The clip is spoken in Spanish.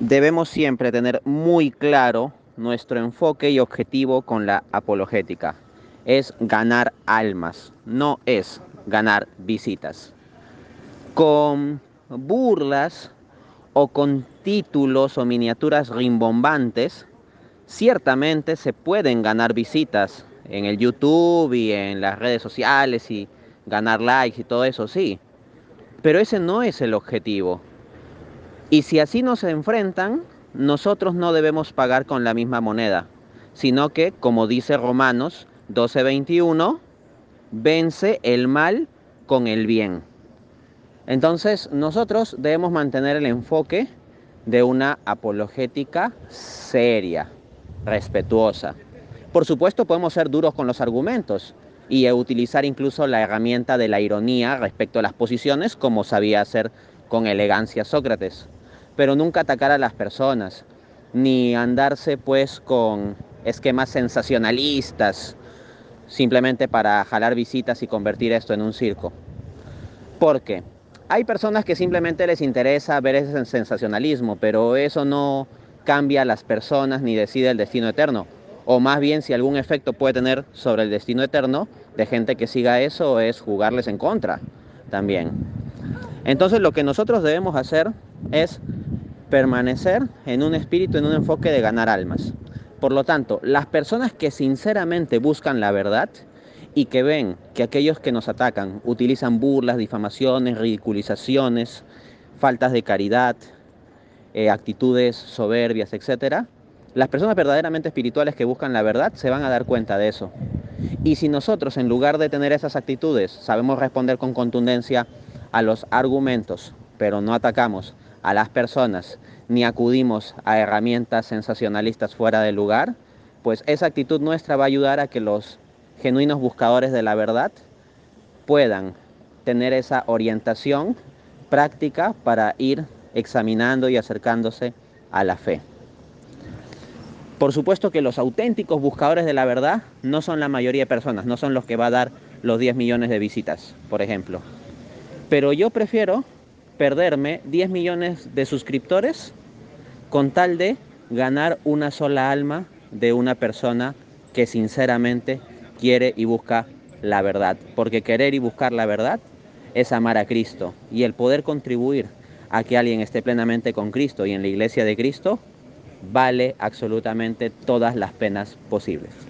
Debemos siempre tener muy claro nuestro enfoque y objetivo con la apologética. Es ganar almas, no es ganar visitas. Con burlas o con títulos o miniaturas rimbombantes, ciertamente se pueden ganar visitas en el YouTube y en las redes sociales y ganar likes y todo eso, sí. Pero ese no es el objetivo. Y si así nos enfrentan, nosotros no debemos pagar con la misma moneda, sino que, como dice Romanos 12:21, vence el mal con el bien. Entonces, nosotros debemos mantener el enfoque de una apologética seria, respetuosa. Por supuesto, podemos ser duros con los argumentos y utilizar incluso la herramienta de la ironía respecto a las posiciones, como sabía hacer con elegancia Sócrates pero nunca atacar a las personas, ni andarse pues con esquemas sensacionalistas, simplemente para jalar visitas y convertir esto en un circo. Porque hay personas que simplemente les interesa ver ese sensacionalismo, pero eso no cambia a las personas ni decide el destino eterno. O más bien si algún efecto puede tener sobre el destino eterno de gente que siga eso es jugarles en contra también. Entonces lo que nosotros debemos hacer es permanecer en un espíritu, en un enfoque de ganar almas. Por lo tanto, las personas que sinceramente buscan la verdad y que ven que aquellos que nos atacan utilizan burlas, difamaciones, ridiculizaciones, faltas de caridad, eh, actitudes soberbias, etc., las personas verdaderamente espirituales que buscan la verdad se van a dar cuenta de eso. Y si nosotros, en lugar de tener esas actitudes, sabemos responder con contundencia a los argumentos, pero no atacamos, a las personas ni acudimos a herramientas sensacionalistas fuera del lugar, pues esa actitud nuestra va a ayudar a que los genuinos buscadores de la verdad puedan tener esa orientación práctica para ir examinando y acercándose a la fe. Por supuesto que los auténticos buscadores de la verdad no son la mayoría de personas, no son los que va a dar los 10 millones de visitas, por ejemplo. Pero yo prefiero perderme 10 millones de suscriptores con tal de ganar una sola alma de una persona que sinceramente quiere y busca la verdad. Porque querer y buscar la verdad es amar a Cristo. Y el poder contribuir a que alguien esté plenamente con Cristo y en la iglesia de Cristo vale absolutamente todas las penas posibles.